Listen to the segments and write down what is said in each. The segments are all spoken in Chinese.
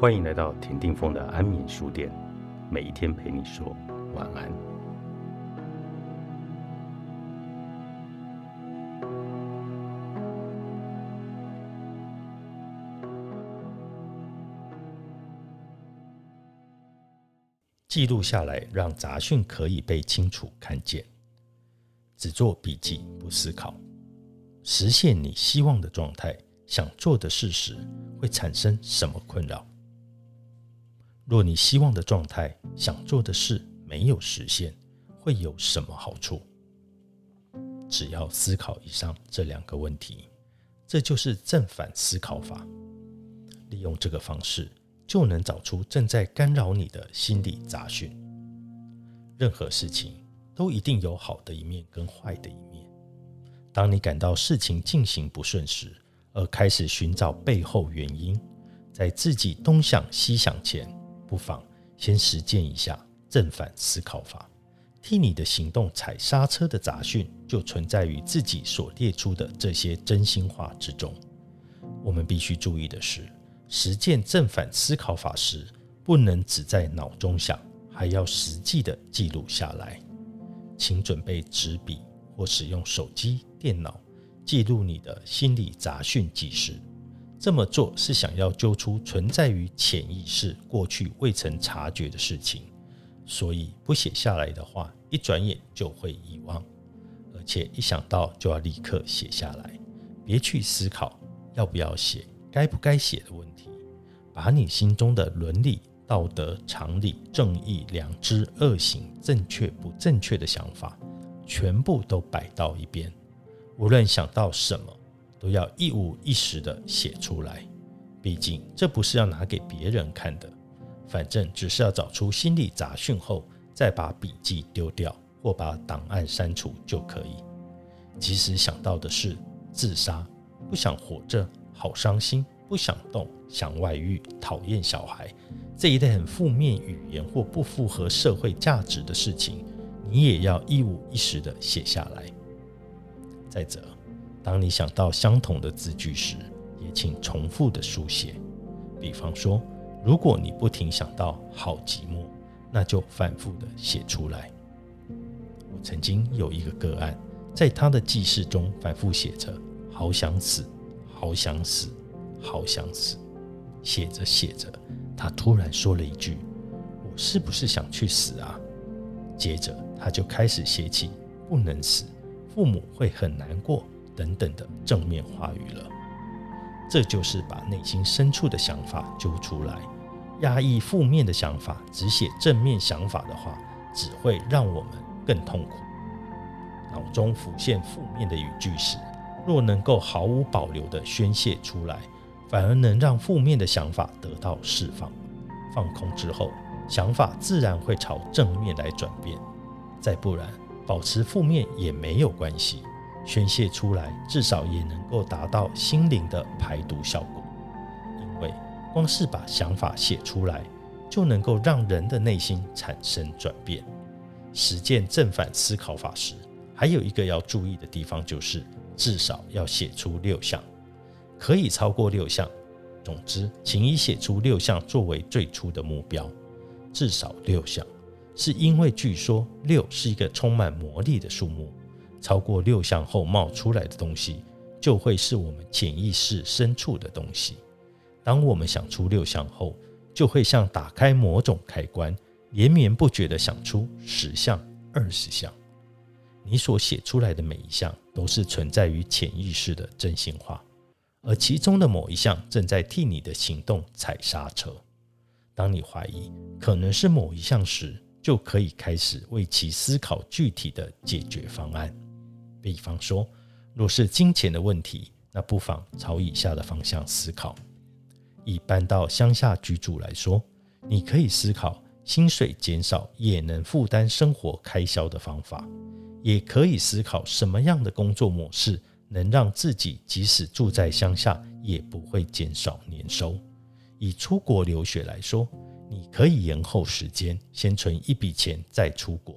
欢迎来到田定峰的安眠书店，每一天陪你说晚安。记录下来，让杂讯可以被清楚看见。只做笔记，不思考。实现你希望的状态，想做的事时，会产生什么困扰？若你希望的状态、想做的事没有实现，会有什么好处？只要思考以上这两个问题，这就是正反思考法。利用这个方式。就能找出正在干扰你的心理杂讯。任何事情都一定有好的一面跟坏的一面。当你感到事情进行不顺时，而开始寻找背后原因，在自己东想西想前，不妨先实践一下正反思考法，替你的行动踩刹车的杂讯，就存在于自己所列出的这些真心话之中。我们必须注意的是。实践正反思考法时，不能只在脑中想，还要实际的记录下来。请准备纸笔或使用手机、电脑记录你的心理杂讯记事。这么做是想要揪出存在于潜意识过去未曾察觉的事情，所以不写下来的话，一转眼就会遗忘，而且一想到就要立刻写下来，别去思考要不要写。该不该写的问题，把你心中的伦理、道德、常理、正义、良知、恶行、正确不正确的想法，全部都摆到一边。无论想到什么，都要一五一十的写出来。毕竟这不是要拿给别人看的，反正只是要找出心理杂讯后，再把笔记丢掉或把档案删除就可以。即使想到的是自杀，不想活着。好伤心，不想动，想外遇，讨厌小孩，这一类很负面语言或不符合社会价值的事情，你也要一五一十的写下来。再者，当你想到相同的字句时，也请重复的书写。比方说，如果你不停想到好寂寞，那就反复的写出来。我曾经有一个个案，在他的记事中反复写着“好想死”。好想死，好想死。写着写着，他突然说了一句：“我是不是想去死啊？”接着他就开始写起“不能死，父母会很难过”等等的正面话语了。这就是把内心深处的想法揪出来。压抑负面的想法，只写正面想法的话，只会让我们更痛苦。脑中浮现负面的语句时，若能够毫无保留地宣泄出来，反而能让负面的想法得到释放。放空之后，想法自然会朝正面来转变。再不然，保持负面也没有关系，宣泄出来至少也能够达到心灵的排毒效果。因为光是把想法写出来，就能够让人的内心产生转变。实践正反思考法时，还有一个要注意的地方就是。至少要写出六项，可以超过六项。总之，请以写出六项作为最初的目标。至少六项，是因为据说六是一个充满魔力的数目。超过六项后冒出来的东西，就会是我们潜意识深处的东西。当我们想出六项后，就会像打开某种开关，连绵不绝地想出十项、二十项。你所写出来的每一项都是存在于潜意识的真心话，而其中的某一项正在替你的行动踩刹车。当你怀疑可能是某一项时，就可以开始为其思考具体的解决方案。比方说，若是金钱的问题，那不妨朝以下的方向思考：以搬到乡下居住来说，你可以思考薪水减少也能负担生活开销的方法。也可以思考什么样的工作模式能让自己即使住在乡下也不会减少年收。以出国留学来说，你可以延后时间，先存一笔钱再出国；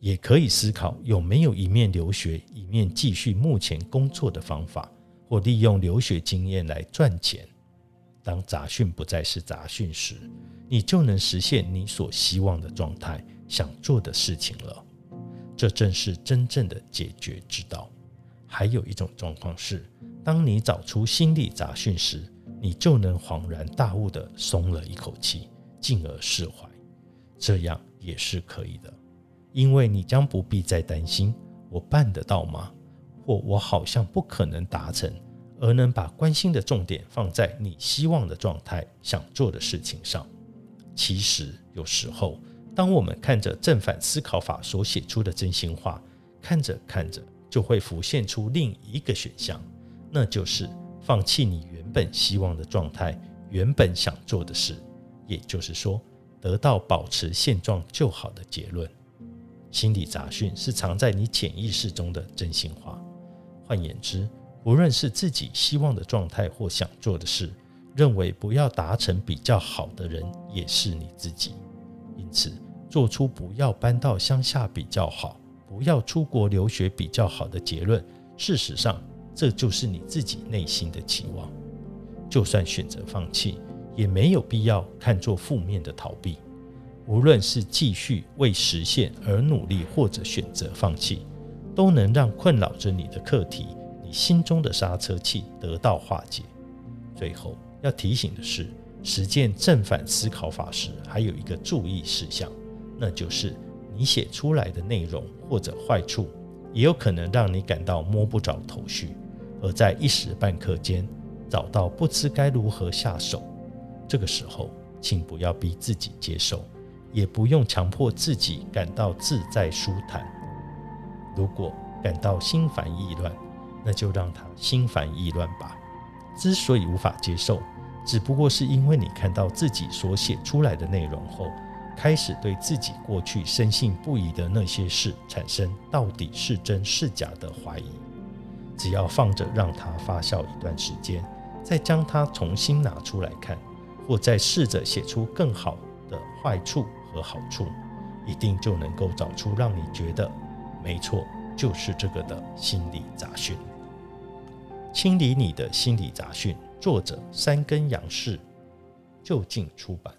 也可以思考有没有一面留学一面继续目前工作的方法，或利用留学经验来赚钱。当杂讯不再是杂讯时，你就能实现你所希望的状态、想做的事情了。这正是真正的解决之道。还有一种状况是，当你找出心理杂讯时，你就能恍然大悟的松了一口气，进而释怀。这样也是可以的，因为你将不必再担心我办得到吗？或我好像不可能达成，而能把关心的重点放在你希望的状态、想做的事情上。其实有时候，当我们看着正反思考法所写出的真心话，看着看着。就会浮现出另一个选项，那就是放弃你原本希望的状态，原本想做的事，也就是说，得到保持现状就好的结论。心理杂讯是藏在你潜意识中的真心话。换言之，无论是自己希望的状态或想做的事，认为不要达成比较好的人也是你自己。因此，做出不要搬到乡下比较好。不要出国留学比较好的结论，事实上，这就是你自己内心的期望。就算选择放弃，也没有必要看作负面的逃避。无论是继续为实现而努力，或者选择放弃，都能让困扰着你的课题、你心中的刹车器得到化解。最后要提醒的是，实践正反思考法时，还有一个注意事项，那就是。你写出来的内容或者坏处，也有可能让你感到摸不着头绪，而在一时半刻间找到不知该如何下手。这个时候，请不要逼自己接受，也不用强迫自己感到自在舒坦。如果感到心烦意乱，那就让它心烦意乱吧。之所以无法接受，只不过是因为你看到自己所写出来的内容后。开始对自己过去深信不疑的那些事产生到底是真是假的怀疑。只要放着让它发酵一段时间，再将它重新拿出来看，或再试着写出更好的坏处和好处，一定就能够找出让你觉得没错，就是这个的心理杂讯。清理你的心理杂讯，作者三根杨氏，就近出版。